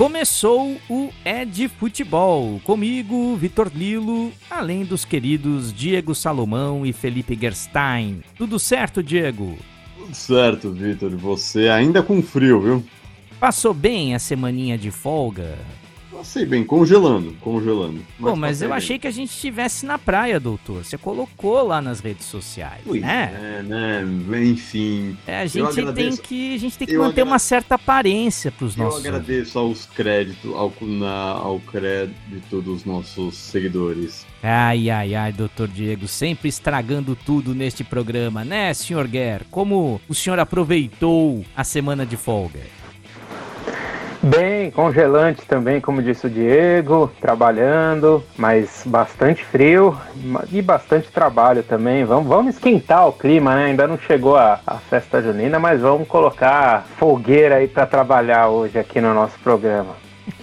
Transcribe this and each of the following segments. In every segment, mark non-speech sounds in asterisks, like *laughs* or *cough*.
Começou o É de Futebol, comigo, Vitor Lilo, além dos queridos Diego Salomão e Felipe Gerstein. Tudo certo, Diego? Tudo certo, Vitor. Você ainda com frio, viu? Passou bem a semaninha de folga? Passei bem, congelando, congelando. Mas Pô, mas eu bem. achei que a gente estivesse na praia, doutor. Você colocou lá nas redes sociais, Ui, né? É, né? Enfim. É, a gente tem que, a gente tem que manter uma certa aparência para os nossos. Eu agradeço aos créditos, ao, na, ao crédito dos nossos seguidores. Ai, ai, ai, doutor Diego, sempre estragando tudo neste programa, né, senhor Guerra? Como o senhor aproveitou a semana de folga? Bem, congelante também, como disse o Diego, trabalhando, mas bastante frio e bastante trabalho também. Vamos, vamos esquentar o clima, né? Ainda não chegou a, a festa junina, mas vamos colocar fogueira aí para trabalhar hoje aqui no nosso programa.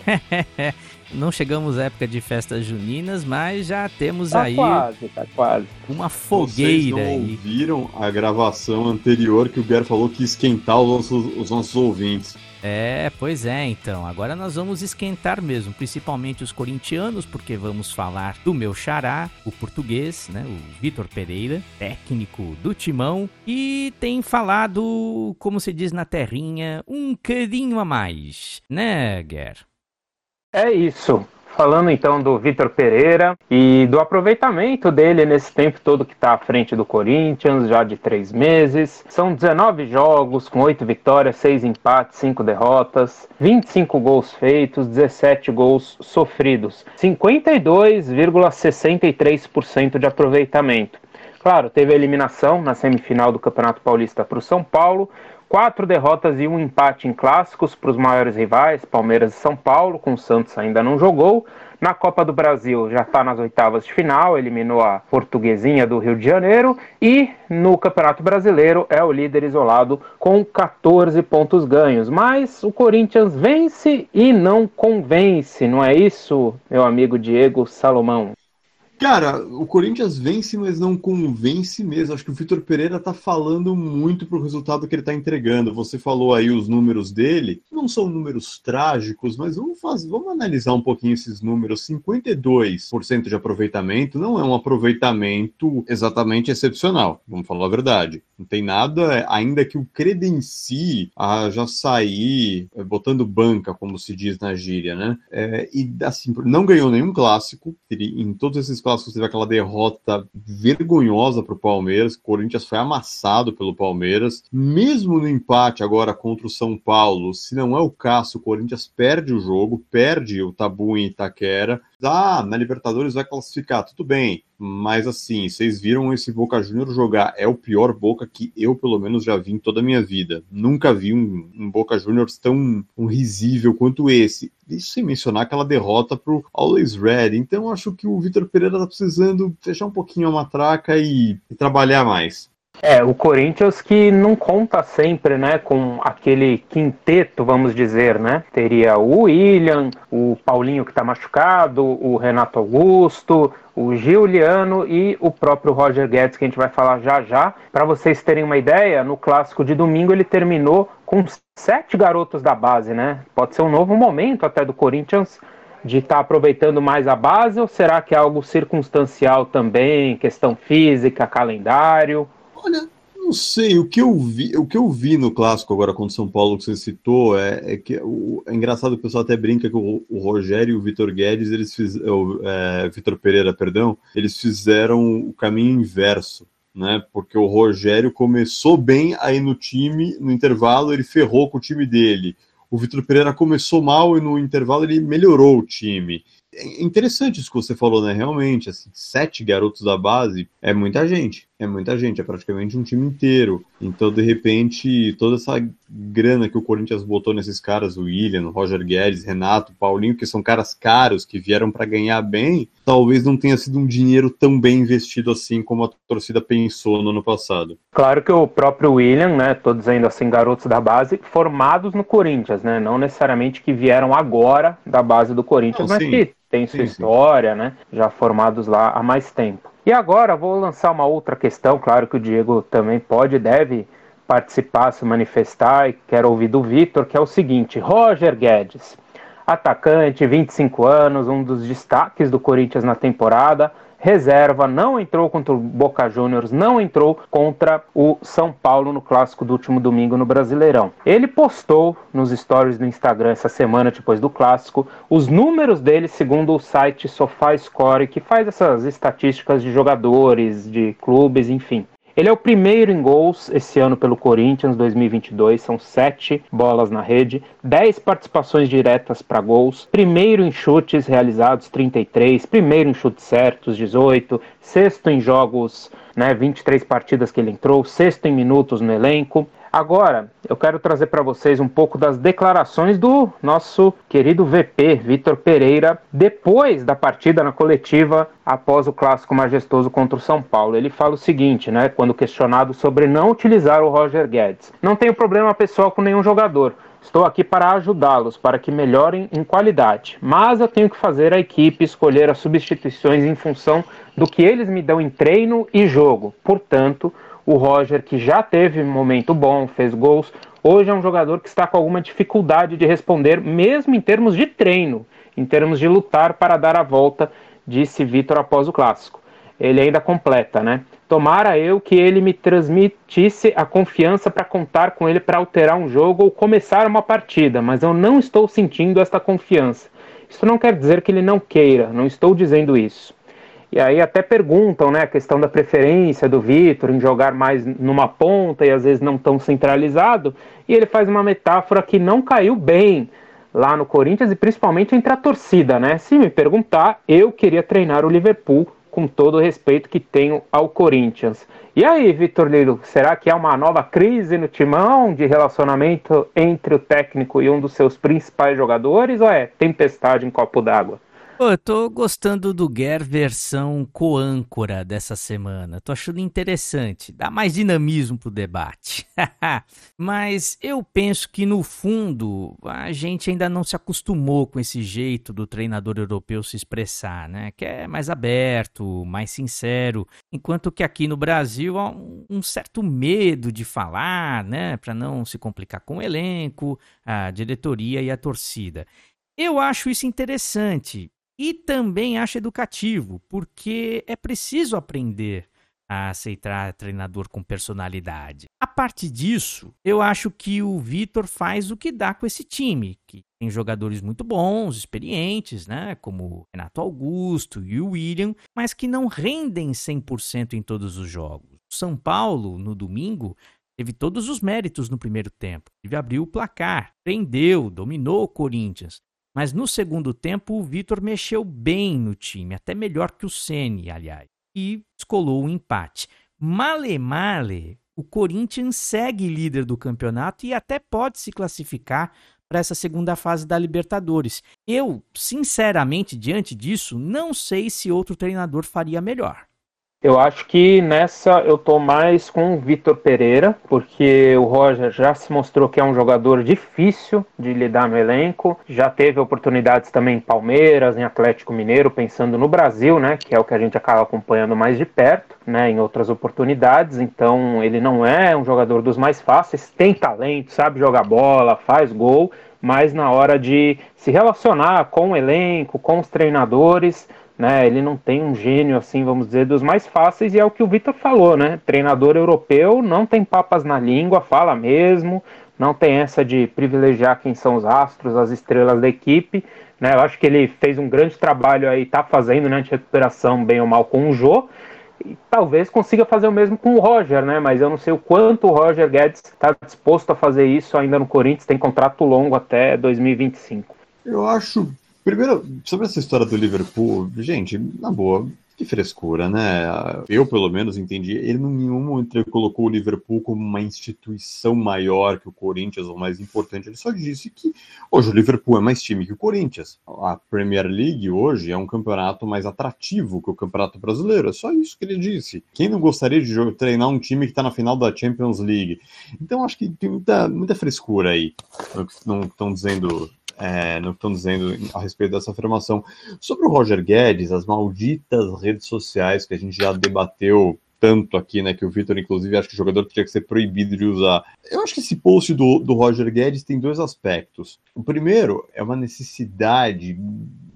*laughs* não chegamos à época de festas juninas, mas já temos tá aí quase, tá quase. uma fogueira. Vocês não ouviram a gravação anterior que o Guer falou que esquentar os nossos, os nossos ouvintes. É, pois é, então. Agora nós vamos esquentar mesmo, principalmente os corintianos, porque vamos falar do meu xará, o português, né, o Vitor Pereira, técnico do Timão, e tem falado, como se diz na terrinha, um cadinho a mais, né, Guer? É isso. Falando então do Vitor Pereira e do aproveitamento dele nesse tempo todo que está à frente do Corinthians, já de três meses. São 19 jogos, com 8 vitórias, 6 empates, 5 derrotas, 25 gols feitos, 17 gols sofridos, 52,63% de aproveitamento. Claro, teve a eliminação na semifinal do Campeonato Paulista para o São Paulo, Quatro derrotas e um empate em clássicos para os maiores rivais, Palmeiras e São Paulo, com o Santos ainda não jogou. Na Copa do Brasil já está nas oitavas de final, eliminou a Portuguesinha do Rio de Janeiro. E no Campeonato Brasileiro é o líder isolado com 14 pontos ganhos. Mas o Corinthians vence e não convence, não é isso, meu amigo Diego Salomão? Cara, o Corinthians vence, mas não convence mesmo. Acho que o Vitor Pereira tá falando muito pro resultado que ele tá entregando. Você falou aí os números dele, não são números trágicos, mas vamos fazer, vamos analisar um pouquinho esses números. 52% de aproveitamento não é um aproveitamento exatamente excepcional, vamos falar a verdade. Não tem nada, ainda que o credencie a já sair é, botando banca, como se diz na gíria, né? É, e assim, não ganhou nenhum clássico, em todos esses clássicos teve aquela derrota vergonhosa para o Palmeiras. O Corinthians foi amassado pelo Palmeiras. Mesmo no empate agora contra o São Paulo, se não é o caso, o Corinthians perde o jogo, perde o tabu em Itaquera. Ah, na Libertadores vai classificar, tudo bem. Mas assim, vocês viram esse Boca Júnior jogar. É o pior Boca que eu, pelo menos, já vi em toda a minha vida. Nunca vi um, um Boca Juniors tão um risível quanto esse. Isso sem mencionar aquela derrota pro Always Red. Então acho que o Vitor Pereira tá precisando fechar um pouquinho a matraca e, e trabalhar mais. É, o Corinthians que não conta sempre, né, com aquele quinteto, vamos dizer, né? Teria o William, o Paulinho que está machucado, o Renato Augusto, o Giuliano e o próprio Roger Guedes, que a gente vai falar já já. Para vocês terem uma ideia, no clássico de domingo ele terminou com sete garotos da base, né? Pode ser um novo momento até do Corinthians de estar tá aproveitando mais a base ou será que é algo circunstancial também, questão física, calendário? Olha, não sei, o que eu vi, o que eu vi no clássico agora contra o São Paulo que você citou é, é que o, é engraçado o pessoal até brinca que o, o Rogério e o Vitor Guedes, eles fizeram, é, Vitor Pereira, perdão, eles fizeram o caminho inverso, né? Porque o Rogério começou bem aí no time, no intervalo ele ferrou com o time dele. O Vitor Pereira começou mal e no intervalo ele melhorou o time é interessante isso que você falou, né? Realmente, assim, sete garotos da base é muita gente. É muita gente, é praticamente um time inteiro. Então, de repente, toda essa grana que o Corinthians botou nesses caras, o William, o Roger Guedes, Renato, Paulinho, que são caras caros, que vieram para ganhar bem, talvez não tenha sido um dinheiro tão bem investido assim como a torcida pensou no ano passado. Claro que o próprio William, né, tô dizendo assim, garotos da base, formados no Corinthians, né, não necessariamente que vieram agora da base do Corinthians, não, mas sim. que tem sua sim, história, sim. né, já formados lá há mais tempo. E agora vou lançar uma outra questão, claro que o Diego também pode e deve participar, se manifestar, e quero ouvir do Vitor, que é o seguinte: Roger Guedes, atacante, 25 anos, um dos destaques do Corinthians na temporada reserva, não entrou contra o Boca Juniors, não entrou contra o São Paulo no clássico do último domingo no Brasileirão. Ele postou nos stories do Instagram essa semana depois do clássico os números dele segundo o site SofaScore, que faz essas estatísticas de jogadores, de clubes, enfim. Ele é o primeiro em gols esse ano pelo Corinthians 2022, são sete bolas na rede, dez participações diretas para gols, primeiro em chutes realizados 33, primeiro em chutes certos 18, sexto em jogos, né, 23 partidas que ele entrou, sexto em minutos no elenco, Agora, eu quero trazer para vocês um pouco das declarações do nosso querido VP, Vitor Pereira, depois da partida na coletiva após o clássico majestoso contra o São Paulo. Ele fala o seguinte, né, quando questionado sobre não utilizar o Roger Guedes: "Não tenho problema pessoal com nenhum jogador. Estou aqui para ajudá-los, para que melhorem em qualidade. Mas eu tenho que fazer a equipe escolher as substituições em função do que eles me dão em treino e jogo. Portanto, o Roger, que já teve momento bom, fez gols, hoje é um jogador que está com alguma dificuldade de responder, mesmo em termos de treino, em termos de lutar para dar a volta, disse Vitor após o clássico. Ele ainda completa, né? Tomara eu que ele me transmitisse a confiança para contar com ele para alterar um jogo ou começar uma partida, mas eu não estou sentindo esta confiança. Isso não quer dizer que ele não queira, não estou dizendo isso. E aí até perguntam, né, a questão da preferência do Vitor em jogar mais numa ponta e às vezes não tão centralizado, e ele faz uma metáfora que não caiu bem lá no Corinthians e principalmente entre a torcida, né? Se me perguntar, eu queria treinar o Liverpool com todo o respeito que tenho ao Corinthians. E aí, Vitor Lilo, será que há uma nova crise no timão de relacionamento entre o técnico e um dos seus principais jogadores ou é tempestade em copo d'água? Pô, eu tô gostando do Guer versão coâncora dessa semana. Tô achando interessante. Dá mais dinamismo pro debate. *laughs* Mas eu penso que no fundo a gente ainda não se acostumou com esse jeito do treinador europeu se expressar, né? Que é mais aberto, mais sincero. Enquanto que aqui no Brasil há um certo medo de falar, né? Para não se complicar com o elenco, a diretoria e a torcida. Eu acho isso interessante e também acho educativo, porque é preciso aprender a aceitar treinador com personalidade. A parte disso, eu acho que o Vitor faz o que dá com esse time, que tem jogadores muito bons, experientes, né, como Renato Augusto e o William, mas que não rendem 100% em todos os jogos. São Paulo, no domingo, teve todos os méritos no primeiro tempo. Ele abriu o placar, prendeu, dominou o Corinthians. Mas no segundo tempo, o Vitor mexeu bem no time, até melhor que o Ceni, aliás, e descolou o um empate. Male male, o Corinthians segue líder do campeonato e até pode se classificar para essa segunda fase da Libertadores. Eu, sinceramente, diante disso, não sei se outro treinador faria melhor. Eu acho que nessa eu tô mais com o Vitor Pereira, porque o Roger já se mostrou que é um jogador difícil de lidar no elenco, já teve oportunidades também em Palmeiras, em Atlético Mineiro, pensando no Brasil, né, que é o que a gente acaba acompanhando mais de perto, né, em outras oportunidades. Então, ele não é um jogador dos mais fáceis, tem talento, sabe jogar bola, faz gol, mas na hora de se relacionar com o elenco, com os treinadores, né? Ele não tem um gênio assim, vamos dizer, dos mais fáceis e é o que o Vitor falou, né? Treinador europeu não tem papas na língua, fala mesmo, não tem essa de privilegiar quem são os astros, as estrelas da equipe, né? Eu acho que ele fez um grande trabalho aí, tá fazendo né, de recuperação bem ou mal com o Jô. E talvez consiga fazer o mesmo com o Roger, né? Mas eu não sei o quanto o Roger Guedes está disposto a fazer isso ainda no Corinthians, tem contrato longo até 2025. Eu acho Primeiro, sobre essa história do Liverpool, gente, na boa, que frescura, né? Eu, pelo menos, entendi. Ele, em nenhum momento, colocou o Liverpool como uma instituição maior que o Corinthians, ou mais importante. Ele só disse que hoje o Liverpool é mais time que o Corinthians. A Premier League hoje é um campeonato mais atrativo que o Campeonato Brasileiro. É só isso que ele disse. Quem não gostaria de treinar um time que está na final da Champions League? Então, acho que tem muita, muita frescura aí. Não estão dizendo é, no que estão dizendo a respeito dessa afirmação. Sobre o Roger Guedes, as malditas redes sociais que a gente já debateu tanto aqui, né? Que o Vitor, inclusive, acha que o jogador tinha que ser proibido de usar. Eu acho que esse post do, do Roger Guedes tem dois aspectos. O primeiro é uma necessidade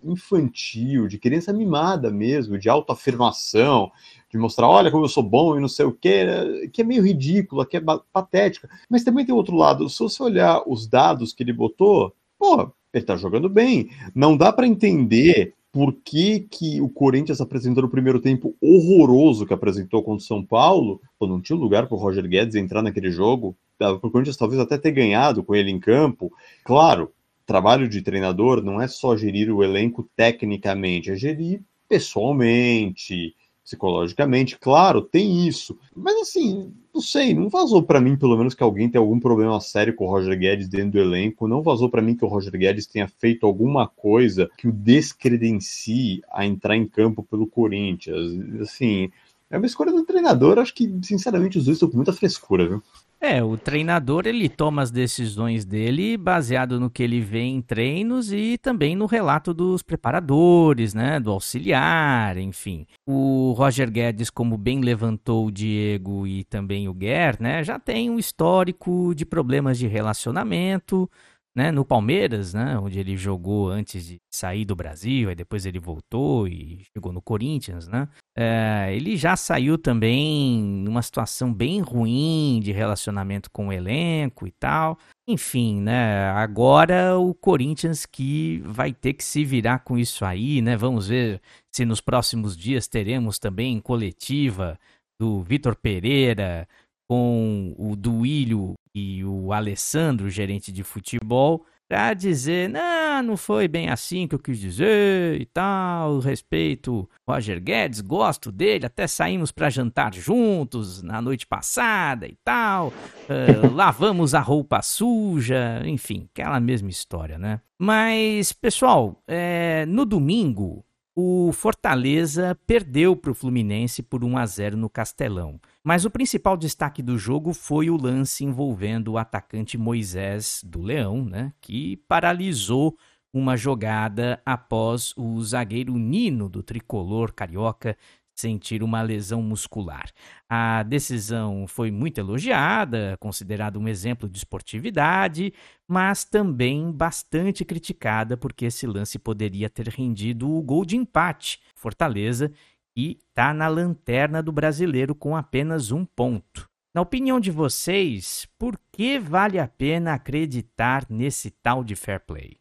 infantil, de criança mimada mesmo, de autoafirmação, de mostrar, olha como eu sou bom e não sei o que, que é meio ridícula, que é patética. Mas também tem outro lado, se você olhar os dados que ele botou, pô, ele tá jogando bem. Não dá para entender por que, que o Corinthians apresentou no primeiro tempo horroroso que apresentou contra o São Paulo, pô, não tinha lugar para o Roger Guedes entrar naquele jogo, para o Corinthians talvez até ter ganhado com ele em campo. Claro, trabalho de treinador não é só gerir o elenco tecnicamente, é gerir pessoalmente, psicologicamente, claro, tem isso. Mas assim, não sei, não vazou para mim, pelo menos, que alguém tem algum problema sério com o Roger Guedes dentro do elenco. Não vazou para mim que o Roger Guedes tenha feito alguma coisa que o descredencie a entrar em campo pelo Corinthians. Assim, é uma escolha do treinador. Acho que, sinceramente, os dois estão com muita frescura, viu? É, o treinador ele toma as decisões dele baseado no que ele vê em treinos e também no relato dos preparadores, né, do auxiliar, enfim. O Roger Guedes, como bem levantou o Diego e também o Guer, né, já tem um histórico de problemas de relacionamento, né, no Palmeiras, né, onde ele jogou antes de sair do Brasil, aí depois ele voltou e chegou no Corinthians, né, é, ele já saiu também numa situação bem ruim de relacionamento com o elenco e tal. Enfim, né, agora o Corinthians que vai ter que se virar com isso aí, né, vamos ver se nos próximos dias teremos também coletiva do Vitor Pereira, com o Duílio e o Alessandro, gerente de futebol, para dizer, não, não foi bem assim que eu quis dizer e tal, respeito Roger Guedes, gosto dele, até saímos para jantar juntos na noite passada e tal, uh, *laughs* lavamos a roupa suja, enfim, aquela mesma história, né? Mas, pessoal, é, no domingo, o Fortaleza perdeu para o Fluminense por 1 a 0 no Castelão. Mas o principal destaque do jogo foi o lance envolvendo o atacante Moisés do Leão, né, que paralisou uma jogada após o zagueiro Nino do tricolor carioca sentir uma lesão muscular. A decisão foi muito elogiada, considerada um exemplo de esportividade, mas também bastante criticada porque esse lance poderia ter rendido o gol de empate. Fortaleza e está na lanterna do brasileiro com apenas um ponto. Na opinião de vocês, por que vale a pena acreditar nesse tal de fair play?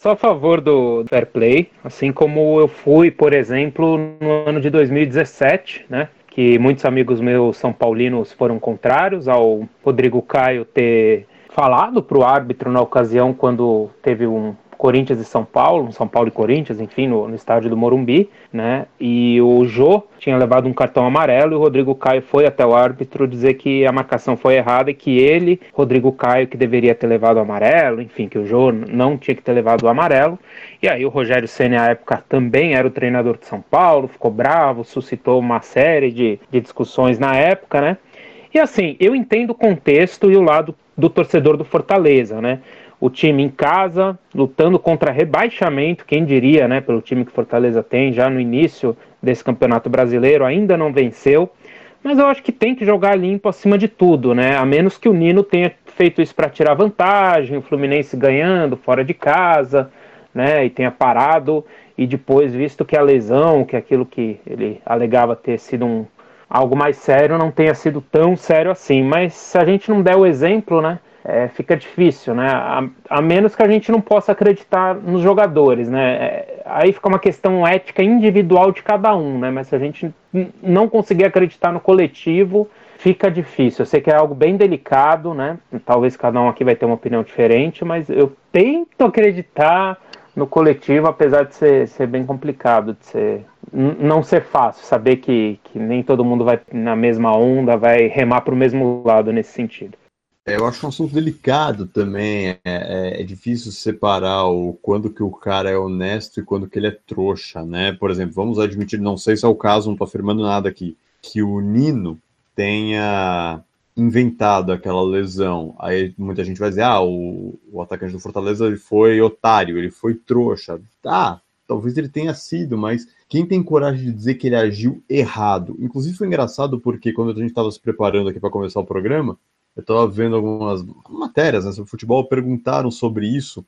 Só a favor do fair play, assim como eu fui, por exemplo, no ano de 2017, né? Que muitos amigos meus são paulinos foram contrários ao Rodrigo Caio ter falado para o árbitro na ocasião quando teve um Corinthians e São Paulo, São Paulo e Corinthians, enfim, no, no, estádio do Morumbi, né? E o Jô tinha levado um cartão amarelo e o Rodrigo Caio foi até o árbitro dizer que a marcação foi errada e que ele, Rodrigo Caio, que deveria ter levado o amarelo, enfim, que o Jô não tinha que ter levado o amarelo. E aí o Rogério Senna, à época, também era o treinador de São Paulo, ficou bravo, suscitou uma série de, de discussões na época, né? E assim, eu entendo o contexto e o lado do torcedor do Fortaleza, né? O time em casa, lutando contra rebaixamento, quem diria, né, pelo time que Fortaleza tem já no início desse Campeonato Brasileiro, ainda não venceu. Mas eu acho que tem que jogar limpo acima de tudo, né? A menos que o Nino tenha feito isso para tirar vantagem, o Fluminense ganhando fora de casa, né? E tenha parado e depois visto que a lesão, que aquilo que ele alegava ter sido um algo mais sério, não tenha sido tão sério assim. Mas se a gente não der o exemplo, né? É, fica difícil, né? A, a, menos que a gente não possa acreditar nos jogadores, né? É, aí fica uma questão ética individual de cada um, né? Mas se a gente não conseguir acreditar no coletivo, fica difícil. Eu sei que é algo bem delicado, né? Talvez cada um aqui vai ter uma opinião diferente, mas eu tento acreditar no coletivo, apesar de ser, ser bem complicado, de ser não ser fácil, saber que, que nem todo mundo vai na mesma onda, vai remar para o mesmo lado nesse sentido. É, eu acho um assunto delicado também. É, é, é, difícil separar o quando que o cara é honesto e quando que ele é trouxa, né? Por exemplo, vamos admitir, não sei se é o caso, não estou afirmando nada aqui, que o Nino tenha inventado aquela lesão. Aí muita gente vai dizer, ah, o, o atacante do Fortaleza ele foi otário, ele foi trouxa. Tá, talvez ele tenha sido, mas quem tem coragem de dizer que ele agiu errado? Inclusive foi engraçado porque quando a gente estava se preparando aqui para começar o programa, eu estava vendo algumas matérias né, sobre futebol, perguntaram sobre isso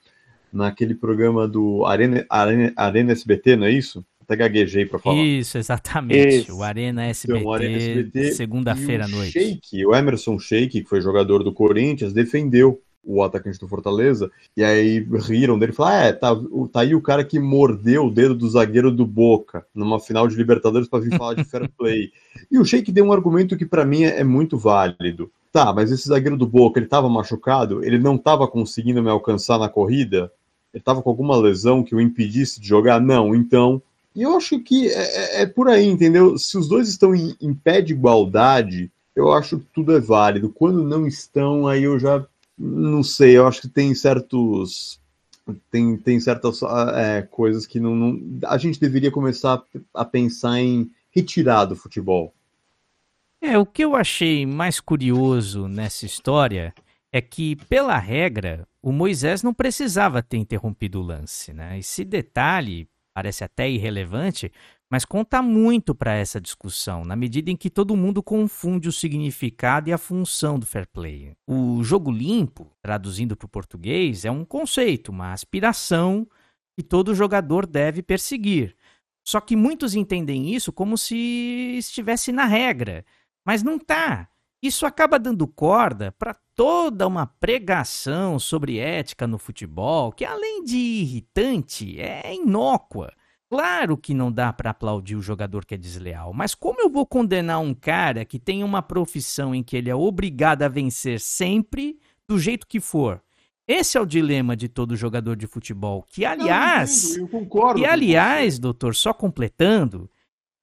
naquele programa do Arena, Arena, Arena SBT, não é isso? Até gaguejei para falar. Isso, exatamente. O Arena SBT, então, SBT segunda-feira à noite. Sheik, o Emerson Sheik, que foi jogador do Corinthians, defendeu o atacante do Fortaleza, e aí riram dele e falaram: ah, é, tá, tá aí o cara que mordeu o dedo do zagueiro do Boca numa final de Libertadores para vir falar de fair *laughs* play. E o Sheik deu um argumento que para mim é, é muito válido. Tá, mas esse zagueiro do Boca, ele estava machucado? Ele não estava conseguindo me alcançar na corrida? Ele estava com alguma lesão que o impedisse de jogar? Não, então. E eu acho que é, é, é por aí, entendeu? Se os dois estão em, em pé de igualdade, eu acho que tudo é válido. Quando não estão, aí eu já não sei, eu acho que tem certos. Tem, tem certas é, coisas que não, não, A gente deveria começar a pensar em retirar do futebol. É, o que eu achei mais curioso nessa história é que, pela regra, o Moisés não precisava ter interrompido o lance, né? Esse detalhe parece até irrelevante, mas conta muito para essa discussão, na medida em que todo mundo confunde o significado e a função do fair play. O jogo limpo, traduzindo para o português, é um conceito, uma aspiração que todo jogador deve perseguir. Só que muitos entendem isso como se estivesse na regra, mas não está. Isso acaba dando corda para toda uma pregação sobre ética no futebol, que além de irritante, é inócua. Claro que não dá para aplaudir o jogador que é desleal, mas como eu vou condenar um cara que tem uma profissão em que ele é obrigado a vencer sempre, do jeito que for? Esse é o dilema de todo jogador de futebol. Que aliás, eu, eu concordo, e aliás, doutor, só completando,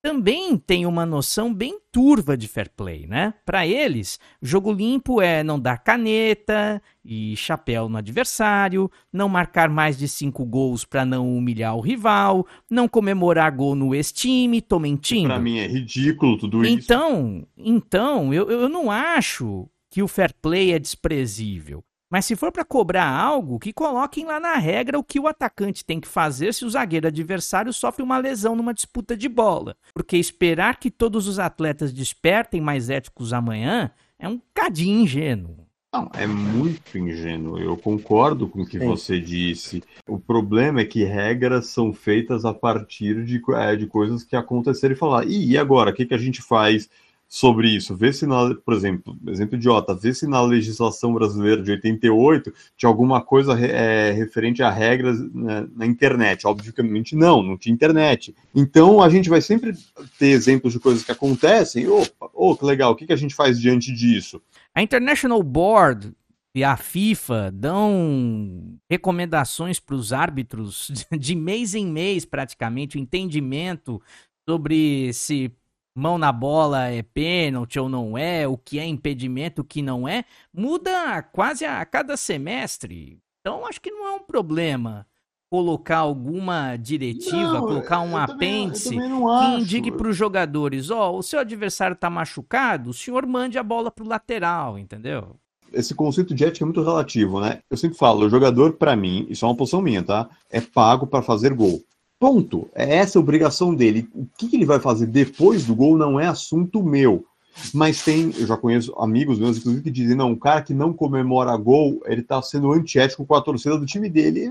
também tem uma noção bem turva de fair play, né? Para eles, jogo limpo é não dar caneta e chapéu no adversário, não marcar mais de cinco gols para não humilhar o rival, não comemorar gol no ex-time, tô mentindo. Para mim é ridículo tudo isso. Então, então eu, eu não acho que o fair play é desprezível. Mas se for para cobrar algo, que coloquem lá na regra o que o atacante tem que fazer se o zagueiro adversário sofre uma lesão numa disputa de bola. Porque esperar que todos os atletas despertem mais éticos amanhã é um cadinho ingênuo. Não, é muito ingênuo. Eu concordo com o que Sim. você disse. O problema é que regras são feitas a partir de, é, de coisas que aconteceram e falar. E agora? O que, que a gente faz? Sobre isso. Vê se, na, por exemplo, exemplo idiota, vê se na legislação brasileira de 88 tinha alguma coisa é, referente a regras na, na, internet. Obviamente não, não tinha internet. Então a gente vai sempre ter exemplos de coisas que acontecem. Opa, oh, que legal, o que, que a gente faz diante disso? A International Board e a FIFA dão recomendações para os árbitros *laughs* de mês em mês, praticamente, o entendimento sobre se mão na bola é pênalti ou não é, o que é impedimento, o que não é, muda quase a cada semestre. Então acho que não é um problema colocar alguma diretiva, não, colocar um apêndice que indique para os jogadores, ó, oh, o seu adversário está machucado, o senhor mande a bola para o lateral, entendeu? Esse conceito de ética é muito relativo, né? Eu sempre falo, o jogador, para mim, isso é uma posição minha, tá? É pago para fazer gol. Ponto. É essa a obrigação dele. O que, ele vai fazer depois do gol não é assunto meu. Mas tem, eu já conheço amigos meus, inclusive, que dizem, não, o cara que não comemora gol, ele tá sendo antiético com a torcida do time dele.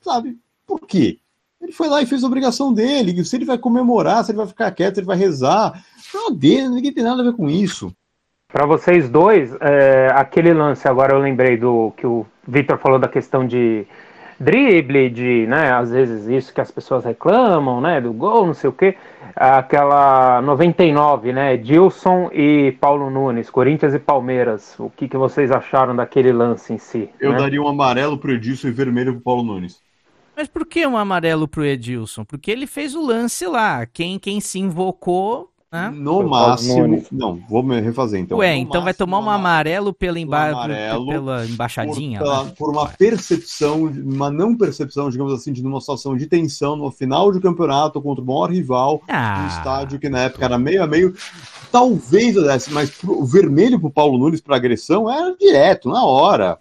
Sabe? Por quê? Ele foi lá e fez a obrigação dele. Se ele vai comemorar, se ele vai ficar quieto, se ele vai rezar. Não dele, ninguém tem nada a ver com isso. Para vocês dois, é, aquele lance, agora eu lembrei do que o Victor falou da questão de drible, de, né, às vezes isso que as pessoas reclamam, né, do gol, não sei o quê, aquela 99, né, Dilson e Paulo Nunes, Corinthians e Palmeiras, o que, que vocês acharam daquele lance em si? Eu né? daria um amarelo pro Edilson e vermelho pro Paulo Nunes. Mas por que um amarelo pro Edilson? Porque ele fez o lance lá, quem, quem se invocou Hã? No máximo. Não, vou me refazer então. Ué, então vai tomar um amarelo pela, emba... amarelo pela embaixadinha? Por, pela, por, uma percepção, uma não percepção, digamos assim, de uma situação de tensão no final de campeonato contra o maior rival ah. no estádio, que na época era meio a meio. Talvez, mas o vermelho pro Paulo Nunes para agressão era direto, na hora.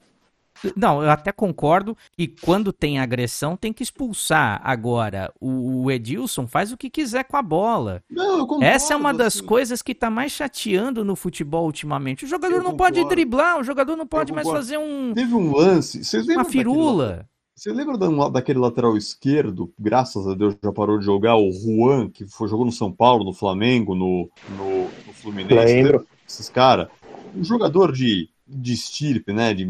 Não, eu até concordo que quando tem agressão tem que expulsar. Agora, o, Edilson faz o que quiser com a bola. Não, eu concordo, Essa é uma das assim. coisas que tá mais chateando no futebol ultimamente. O jogador Eu não pode concordo. driblar, o jogador não pode mais fazer um, Teve um lance. Vocês lembram uma daquele firula. Você lembra da- daquele lateral esquerdo? Graças a Deus já parou de jogar. O Juan, que foi, jogou no São Paulo, no Flamengo, no, no, no Fluminense. Lembro. Lembra Esses caras. Um jogador de, de estirpe, né? De,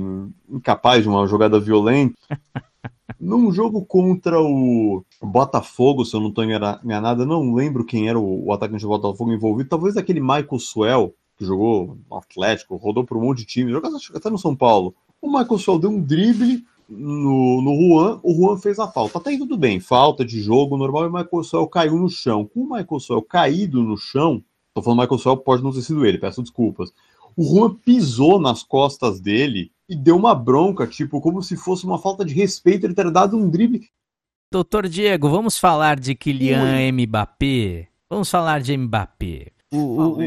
incapaz de uma jogada violenta. *laughs* Num jogo contra o Botafogo, se eu não estou enganado, não lembro quem era o, o atacante do Botafogo envolvido. Talvez aquele Michael Swell, que jogou no Atlético, rodou por um monte de time, jogou até no São Paulo. O Michael Swell deu um drible no, no Juan, o Juan fez a falta. Até aí tudo bem, falta de jogo normal e o Michael Swell caiu no chão. Com o Michael Swell caído no chão, tô falando Michael Swell, pode não ter sido ele, peço desculpas. O Juan pisou nas costas dele e deu uma bronca, tipo, como se fosse uma falta de respeito ele ter dado um drible. Doutor Diego, vamos falar de Kylian Mbappé? Vamos falar de Mbappé. O- o-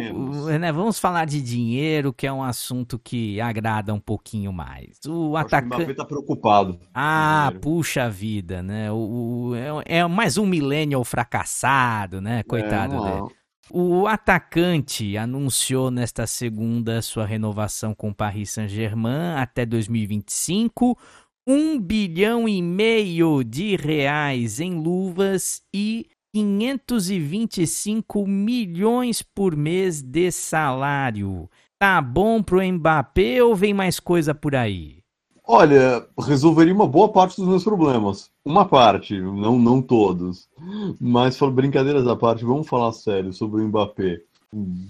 o- né, vamos falar de dinheiro, que é um assunto que agrada um pouquinho mais. O que o atacante. Mbappé tá preocupado. Ah, puxa vida, né? O, o- é, é mais um millennial fracassado, né? Coitado É, dele. O atacante anunciou nesta segunda sua renovação com Paris Saint-Germain até 2025, um bilhão e meio de reais em luvas e 525 milhões por mês de salário. Tá bom pro Mbappé ou vem mais coisa por aí? Olha, resolveria uma boa parte dos meus problemas. Uma parte, não, não todos. Mas, brincadeiras à parte, vamos falar sério sobre o Mbappé. Um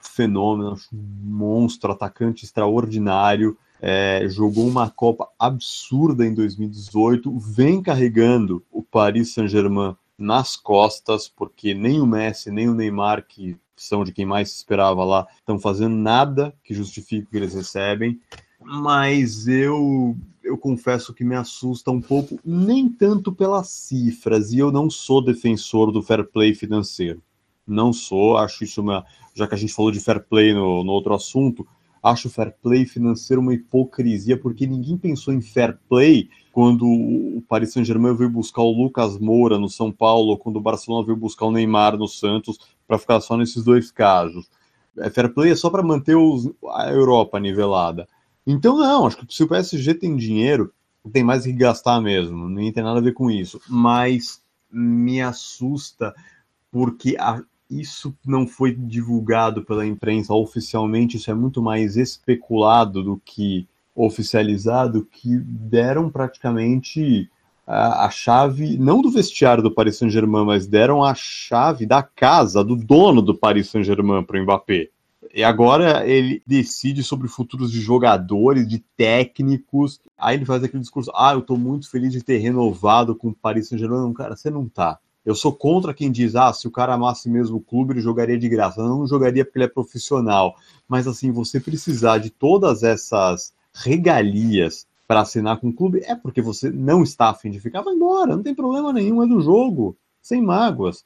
fenômeno, um monstro, atacante extraordinário. é, jogou uma Copa absurda em 2018, vem carregando o Paris Saint-Germain nas costas, porque nem o Messi, nem o Neymar, que são de quem mais se esperava lá, estão fazendo nada que justifique o que eles recebem mas eu eu confesso que me assusta um pouco, nem tanto pelas cifras, e eu não sou defensor do fair play financeiro. Não sou, acho isso uma. Já que a gente falou de fair play no, no outro assunto, acho o fair play financeiro uma hipocrisia, porque ninguém pensou em fair play quando o Paris Saint-Germain veio buscar o Lucas Moura no São Paulo, quando o Barcelona veio buscar o Neymar no Santos, para ficar só nesses dois casos. É, fair play é só para manter os, a Europa nivelada. Então, não, acho que se o PSG tem dinheiro, tem mais que gastar mesmo, nem tem nada a ver com isso. Mas me assusta porque a- isso não foi divulgado pela imprensa oficialmente, isso é muito mais especulado do que oficializado, que deram praticamente a, a chave, não do vestiário do Paris Saint-Germain, mas deram a chave da casa, do dono do Paris Saint-Germain para o Mbappé. E agora ele decide sobre futuros de jogadores, de técnicos. Aí ele faz aquele discurso: ah, eu tô muito feliz de ter renovado com o Paris Saint-Germain. Não, cara, você não tá. Eu sou contra quem diz: ah, se o cara amasse mesmo o clube, ele jogaria de graça. Não, não jogaria porque ele é profissional. Mas assim, você precisar de todas essas regalias para assinar com o clube é porque você não está afim de ficar. Vai embora, não tem problema nenhum, é do jogo. Sem mágoas.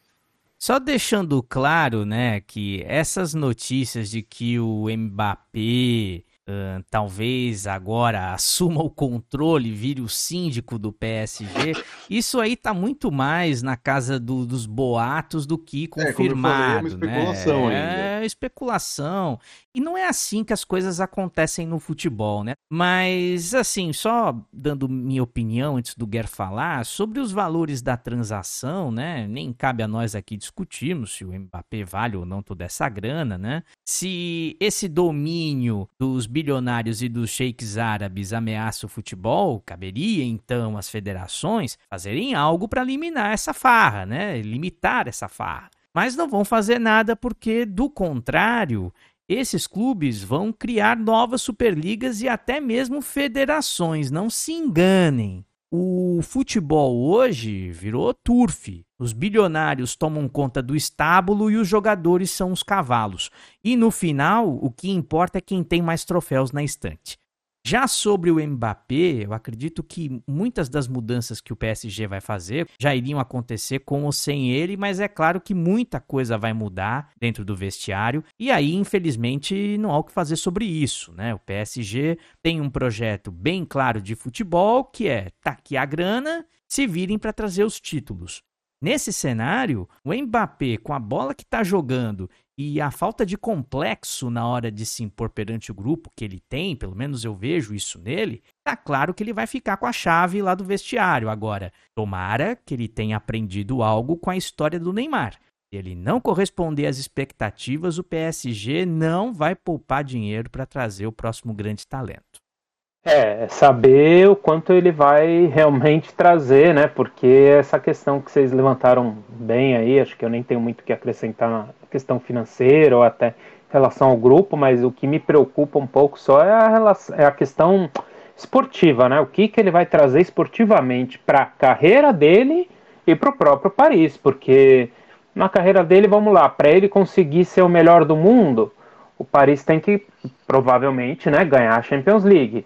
Só deixando claro, né, que essas notícias de que o Mbappé ahn, talvez agora assuma o controle, vire o síndico do PSG, isso aí tá muito mais na casa do- dos boatos do que É, como eu falei, é confirmado, uma especulação né? É especulação. E não é assim que as coisas acontecem no futebol, né? Mas, assim, só dando minha opinião antes do Guer falar, sobre os valores da transação, né? Nem cabe a nós aqui discutirmos se o Mbappé vale ou não toda essa grana, né? Se esse domínio dos bilionários e dos sheiks árabes ameaça o futebol, caberia então às federações fazerem algo para eliminar essa farra, né? Limitar essa farra. Mas não vão fazer nada porque, do contrário, esses clubes vão criar novas superligas e até mesmo federações. Não se enganem. O futebol hoje virou turf. Os bilionários tomam conta do estábulo e os jogadores são os cavalos. E no final, o que importa é quem tem mais troféus na estante. Já sobre o Mbappé, eu acredito que muitas das mudanças que o PSG vai fazer já iriam acontecer com ou sem ele, mas é claro que muita coisa vai mudar dentro do vestiário. E aí, infelizmente, não há o que fazer sobre isso, né? O PSG tem um projeto bem claro de futebol, que é tá aqui a grana, se virem para trazer os títulos. Nesse cenário, o Mbappé, com a bola que está jogando e a falta de complexo na hora de se impor perante o grupo que ele tem, pelo menos eu vejo isso nele, tá claro que ele vai ficar com a chave lá do vestiário. Agora, tomara que ele tenha aprendido algo com a história do Neymar. Se ele não corresponder às expectativas, o PSG não vai poupar dinheiro para trazer o próximo grande talento. É, saber o quanto ele vai realmente trazer, né? Porque essa questão que vocês levantaram bem aí, acho que eu nem tenho muito o que acrescentar na questão financeira ou até em relação ao grupo, mas o que me preocupa um pouco só é a, relação, é a questão esportiva, né? O que, que ele vai trazer esportivamente para a carreira dele e para o próprio Paris, porque na carreira dele, vamos lá, para ele conseguir ser o melhor do mundo, o Paris tem que provavelmente, né, ganhar a Champions League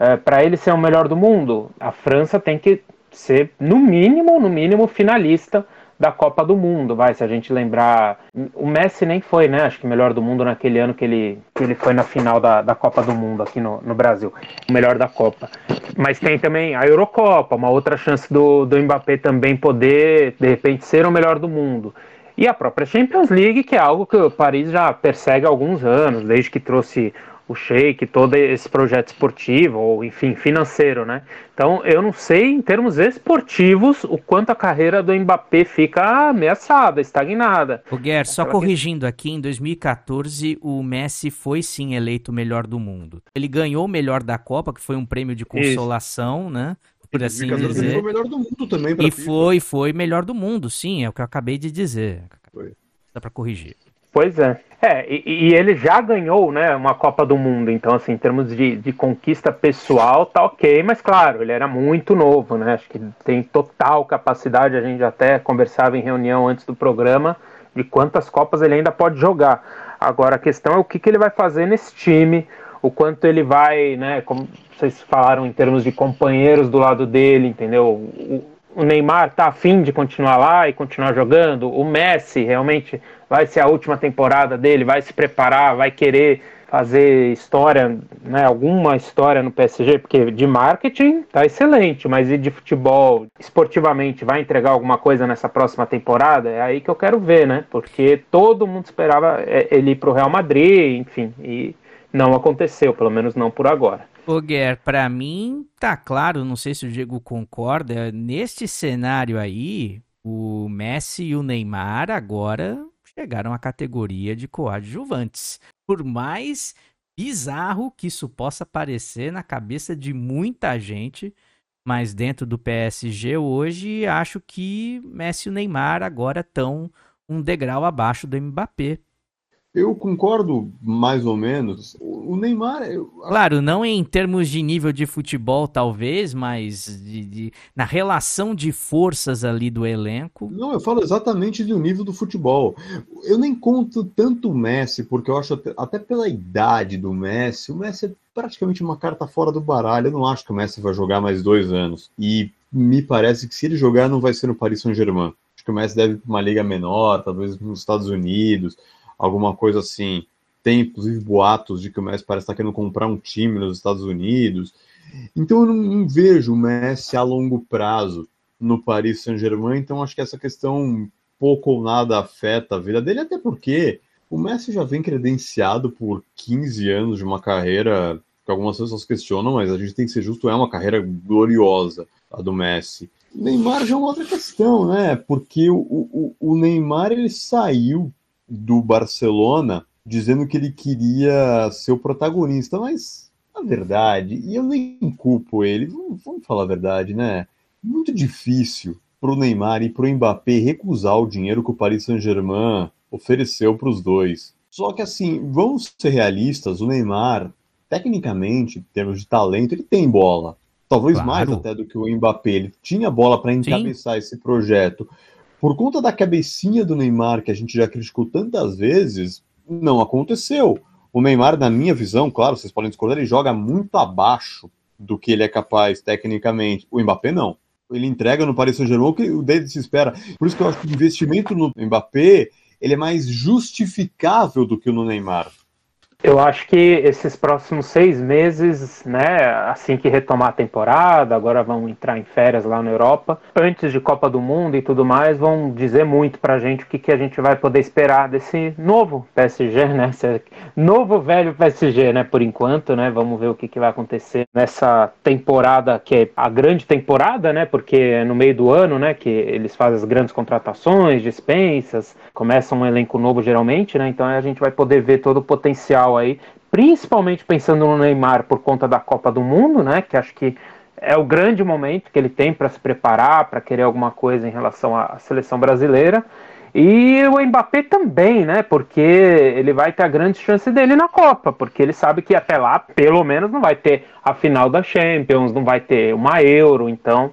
é, para ele ser o melhor do mundo, a França tem que ser, no mínimo, no mínimo, finalista da Copa do Mundo, vai, se a gente lembrar, o Messi nem foi, né, acho que melhor do mundo naquele ano que ele, que ele foi na final da, da Copa do Mundo aqui no, no Brasil, o melhor da Copa. Mas tem também a Eurocopa, uma outra chance do, do Mbappé também poder, de repente, ser o melhor do mundo. E a própria Champions League, que é algo que o Paris já persegue há alguns anos, desde que trouxe o Sheik, todo esse projeto esportivo, ou enfim, financeiro, né? Então, eu não sei, em termos esportivos, o quanto a carreira do Mbappé fica ameaçada, estagnada. O Guer, só corrigindo aqui, em 2014, o Messi foi sim eleito o melhor do mundo. Ele ganhou o melhor da Copa, que foi um prêmio de consolação, Isso. né? Por assim dizer. Foi o melhor do mundo também. E foi, foi melhor do mundo, sim, é o que eu acabei de dizer. Foi. Dá para corrigir. Pois é. É, e, e, ele já ganhou, né, uma Copa do Mundo, então, assim, em termos de, de conquista pessoal, tá ok, mas claro, ele era muito novo, né, acho que tem total capacidade, a gente até conversava em reunião antes do programa, de quantas Copas ele ainda pode jogar. Agora, a questão é o que, que ele vai fazer nesse time, o quanto ele vai, né, como vocês falaram em termos de companheiros do lado dele, entendeu? O, o Neymar tá afim de continuar lá e continuar jogando, o Messi realmente vai ser a última temporada dele, vai se preparar, vai querer fazer história, né, alguma história no PSG, porque de marketing tá excelente, mas e de futebol, esportivamente, vai entregar alguma coisa nessa próxima temporada? É aí que eu quero ver, né? Porque todo mundo esperava é, ele ir pro Real Madrid, enfim, e não aconteceu, pelo menos não por agora. Ô pra mim tá claro, não sei se o Diego concorda, neste cenário aí, o Messi e o Neymar agora chegaram à categoria de coadjuvantes. Por mais bizarro que isso possa parecer na cabeça de muita gente, mas dentro do PSG hoje, acho que Messi e Neymar agora estão um degrau abaixo do Mbappé. Eu concordo mais ou menos. O Neymar. Eu... Claro, não em termos de nível de futebol, talvez, mas de, de, na relação de forças ali do elenco. Não, eu falo exatamente do nível do futebol. Eu nem conto tanto o Messi, porque eu acho, até, até pela idade do Messi, o Messi é praticamente uma carta fora do baralho. Eu não acho que o Messi vai jogar mais dois anos. E me parece que se ele jogar, não vai ser no Paris Saint-Germain. Acho que o Messi deve ir para uma liga menor, talvez nos Estados Unidos alguma coisa assim. Tem inclusive boatos de que o Messi parece estar querendo comprar um time nos Estados Unidos. Então eu não, não vejo o Messi a longo prazo no Paris Saint-Germain, então acho que essa questão pouco ou nada afeta a vida dele, até porque o Messi já vem credenciado por 15 anos de uma carreira que algumas pessoas questionam, mas a gente tem que ser justo, é uma carreira gloriosa a do Messi. Neymar já é uma outra questão, né? Porque o, o, o Neymar ele saiu do Barcelona dizendo que ele queria ser o protagonista, mas a verdade, e eu nem culpo ele, vamos, vamos falar a verdade, né? Muito difícil para o Neymar e para o Mbappé recusar o dinheiro que o Paris Saint-Germain ofereceu para os dois. Só que assim, vamos ser realistas, o Neymar, tecnicamente, em termos de talento, ele tem bola. Talvez claro. mais até do que o Mbappé. Ele tinha bola para encabeçar Sim. esse projeto por conta da cabecinha do Neymar, que a gente já criticou tantas vezes, não aconteceu. O Neymar, na minha visão, claro, vocês podem discordar, ele joga muito abaixo do que ele é capaz tecnicamente. O Mbappé não. Ele entrega no Paris Saint-Germain o que o David se espera. Por isso que eu acho que o investimento no Mbappé ele é mais justificável do que o no Neymar. Eu acho que esses próximos seis meses, né, assim que retomar a temporada, agora vão entrar em férias lá na Europa, antes de Copa do Mundo e tudo mais, vão dizer muito pra gente o que, que a gente vai poder esperar desse novo PSG, né? Novo velho PSG, né? Por enquanto, né? Vamos ver o que, que vai acontecer nessa temporada, que é a grande temporada, né? Porque é no meio do ano, né? Que eles fazem as grandes contratações, dispensas, começam um elenco novo geralmente, né? Então a gente vai poder ver todo o potencial aí, principalmente pensando no Neymar por conta da Copa do Mundo, né? Que acho que é o grande momento que ele tem para se preparar, para querer alguma coisa em relação à seleção brasileira. E o Mbappé também, né? Porque ele vai ter a grande chance dele na Copa, porque ele sabe que até lá, pelo menos, não vai ter a final da Champions, não vai ter uma Euro. Então,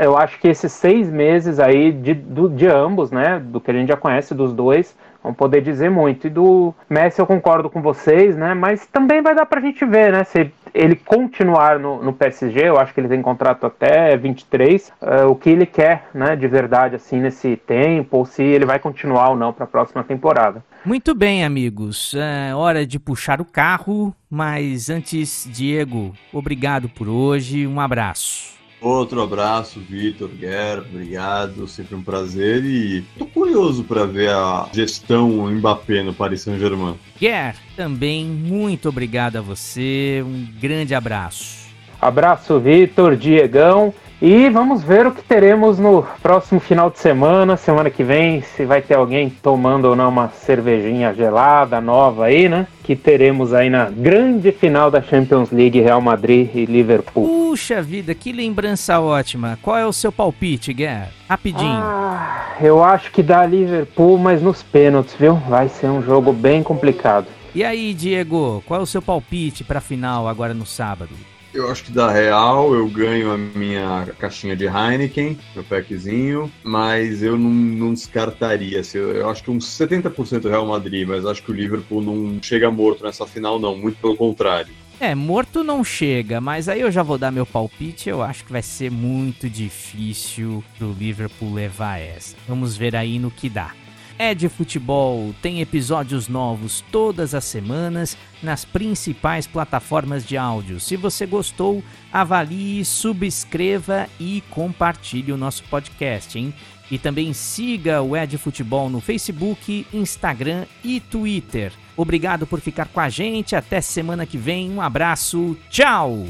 eu acho que esses seis meses aí de, de ambos, né? Do que a gente já conhece dos dois, vão poder dizer muito. E do Messi eu concordo com vocês, né? Mas também vai dar pra gente ver, né? Se ele continuar no, no PSG, eu acho que ele tem contrato até 23, uh, eh, o que ele quer, né? De verdade, assim, nesse tempo, ou se ele vai continuar ou não para a próxima temporada. Muito bem, amigos. É hora de puxar o carro, mas antes, Diego, obrigado por hoje. Um abraço. Outro abraço, Vitor, Guerra, obrigado, sempre um prazer e tô curioso para ver a gestão Mbappé no Paris Saint-Germain. Guerra, também muito obrigado a você, um grande abraço. Abraço, Vitor, Diegão e vamos ver o que teremos no próximo final de semana, semana que vem, se vai ter alguém tomando ou não uma cervejinha gelada nova aí, né? Que teremos aí na grande final da Champions League Real Madrid e Liverpool. Puxa vida, que lembrança ótima. Qual é o seu palpite, Guerra? Rapidinho. Ah, eu acho que dá Liverpool, mas nos pênaltis, viu? Vai ser um jogo bem complicado. E aí, Diego, qual é o seu palpite para a final agora no sábado? Eu acho que da Real eu ganho a minha caixinha de Heineken, meu packzinho, mas eu não, não descartaria. Assim, eu acho que uns 70% Real Madrid, mas acho que o Liverpool não chega morto nessa final, não. Muito pelo contrário. É, morto não chega, mas aí eu já vou dar meu palpite. Eu acho que vai ser muito difícil pro Liverpool levar essa. Vamos ver aí no que dá é de futebol. Tem episódios novos todas as semanas nas principais plataformas de áudio. Se você gostou, avalie, subscreva e compartilhe o nosso podcast, hein? E também siga o Ed Futebol no Facebook, Instagram e Twitter. Obrigado por ficar com a gente. Até semana que vem. Um abraço. Tchau!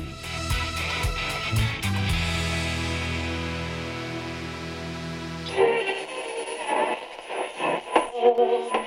Oh,